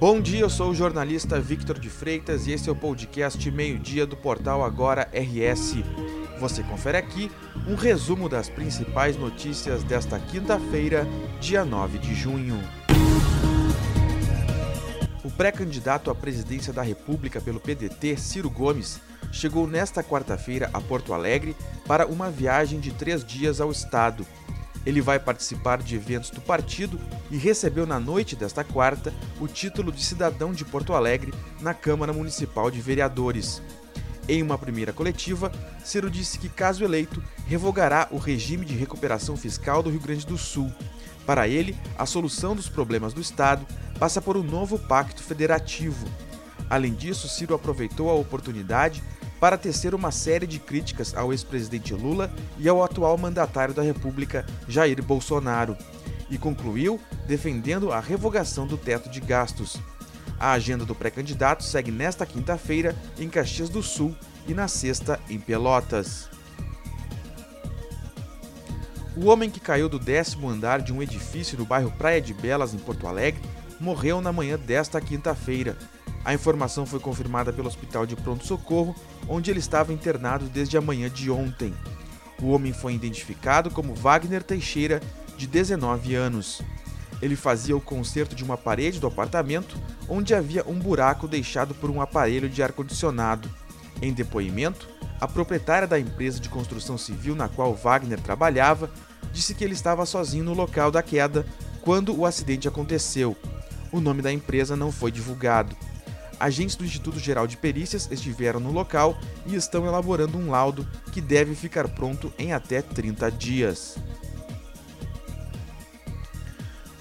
Bom dia, eu sou o jornalista Victor de Freitas e esse é o podcast Meio-Dia do portal Agora RS. Você confere aqui um resumo das principais notícias desta quinta-feira, dia 9 de junho. O pré-candidato à presidência da República pelo PDT, Ciro Gomes, chegou nesta quarta-feira a Porto Alegre para uma viagem de três dias ao estado. Ele vai participar de eventos do partido e recebeu na noite desta quarta o título de cidadão de Porto Alegre na Câmara Municipal de Vereadores. Em uma primeira coletiva, Ciro disse que, caso eleito, revogará o regime de recuperação fiscal do Rio Grande do Sul. Para ele, a solução dos problemas do Estado passa por um novo pacto federativo. Além disso, Ciro aproveitou a oportunidade para tecer uma série de críticas ao ex-presidente Lula e ao atual mandatário da República, Jair Bolsonaro, e concluiu defendendo a revogação do teto de gastos. A agenda do pré-candidato segue nesta quinta-feira em Caxias do Sul e na sexta em Pelotas. O homem que caiu do décimo andar de um edifício no bairro Praia de Belas, em Porto Alegre, morreu na manhã desta quinta-feira. A informação foi confirmada pelo Hospital de Pronto Socorro, onde ele estava internado desde a manhã de ontem. O homem foi identificado como Wagner Teixeira, de 19 anos. Ele fazia o conserto de uma parede do apartamento, onde havia um buraco deixado por um aparelho de ar-condicionado. Em depoimento, a proprietária da empresa de construção civil na qual Wagner trabalhava disse que ele estava sozinho no local da queda quando o acidente aconteceu. O nome da empresa não foi divulgado agentes do Instituto Geral de Perícias estiveram no local e estão elaborando um laudo que deve ficar pronto em até 30 dias.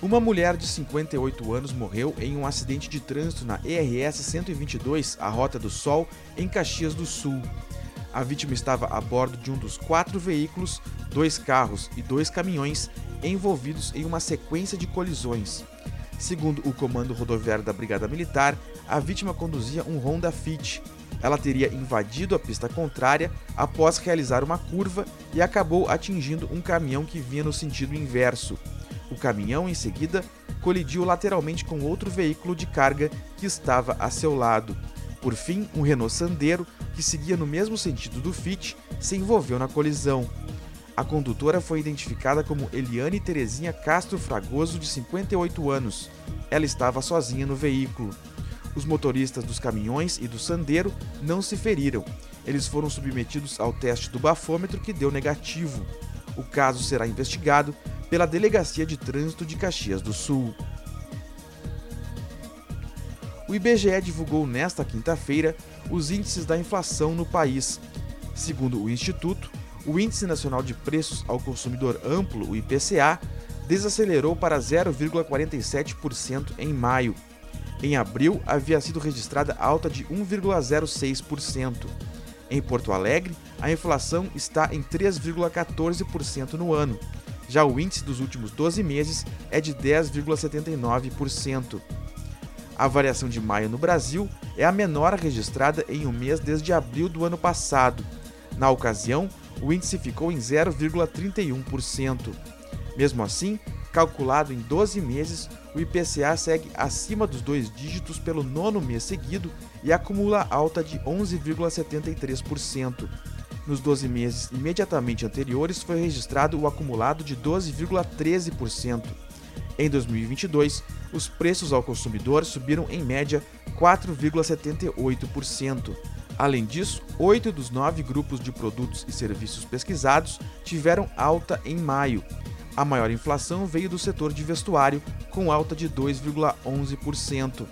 Uma mulher de 58 anos morreu em um acidente de trânsito na ERS 122, a Rota do Sol, em Caxias do Sul. A vítima estava a bordo de um dos quatro veículos, dois carros e dois caminhões envolvidos em uma sequência de colisões. Segundo o comando rodoviário da Brigada Militar, a vítima conduzia um Honda Fit. Ela teria invadido a pista contrária após realizar uma curva e acabou atingindo um caminhão que vinha no sentido inverso. O caminhão, em seguida, colidiu lateralmente com outro veículo de carga que estava a seu lado. Por fim, um Renault Sandero, que seguia no mesmo sentido do Fit, se envolveu na colisão. A condutora foi identificada como Eliane Terezinha Castro Fragoso, de 58 anos. Ela estava sozinha no veículo. Os motoristas dos caminhões e do Sandeiro não se feriram. Eles foram submetidos ao teste do bafômetro que deu negativo. O caso será investigado pela Delegacia de Trânsito de Caxias do Sul. O IBGE divulgou nesta quinta-feira os índices da inflação no país. Segundo o Instituto, o Índice Nacional de Preços ao Consumidor Amplo, o IPCA, desacelerou para 0,47% em maio. Em abril, havia sido registrada alta de 1,06%. Em Porto Alegre, a inflação está em 3,14% no ano. Já o índice dos últimos 12 meses é de 10,79%. A variação de maio no Brasil é a menor registrada em um mês desde abril do ano passado. Na ocasião, o índice ficou em 0,31%. Mesmo assim, calculado em 12 meses, o IPCA segue acima dos dois dígitos pelo nono mês seguido e acumula alta de 11,73%. Nos 12 meses imediatamente anteriores foi registrado o acumulado de 12,13%. Em 2022, os preços ao consumidor subiram em média 4,78%. Além disso, oito dos nove grupos de produtos e serviços pesquisados tiveram alta em maio. A maior inflação veio do setor de vestuário, com alta de 2,11%.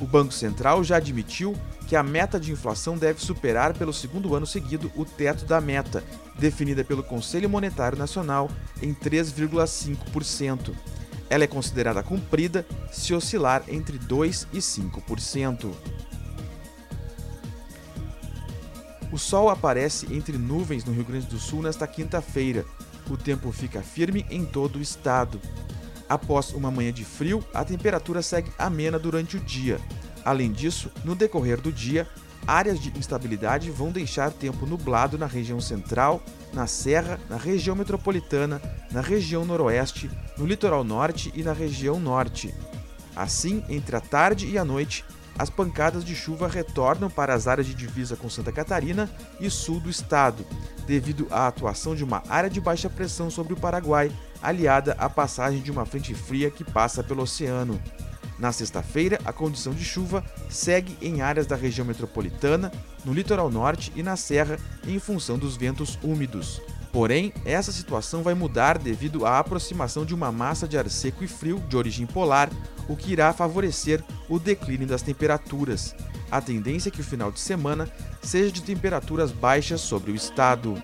O Banco Central já admitiu que a meta de inflação deve superar pelo segundo ano seguido o teto da meta, definida pelo Conselho Monetário Nacional em 3,5%. Ela é considerada cumprida se oscilar entre 2% e 5%. O sol aparece entre nuvens no Rio Grande do Sul nesta quinta-feira. O tempo fica firme em todo o estado. Após uma manhã de frio, a temperatura segue amena durante o dia. Além disso, no decorrer do dia, áreas de instabilidade vão deixar tempo nublado na região central, na Serra, na região metropolitana, na região noroeste, no litoral norte e na região norte. Assim, entre a tarde e a noite, as pancadas de chuva retornam para as áreas de divisa com Santa Catarina e sul do estado, devido à atuação de uma área de baixa pressão sobre o Paraguai, aliada à passagem de uma frente fria que passa pelo oceano. Na sexta-feira, a condição de chuva segue em áreas da região metropolitana, no litoral norte e na serra, em função dos ventos úmidos. Porém, essa situação vai mudar devido à aproximação de uma massa de ar seco e frio de origem polar, o que irá favorecer o declínio das temperaturas. A tendência é que o final de semana seja de temperaturas baixas sobre o estado.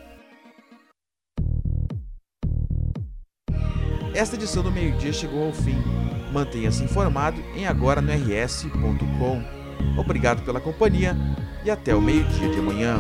Esta edição do meio-dia chegou ao fim. Mantenha-se informado em agora no rs.com. Obrigado pela companhia e até o meio-dia de amanhã.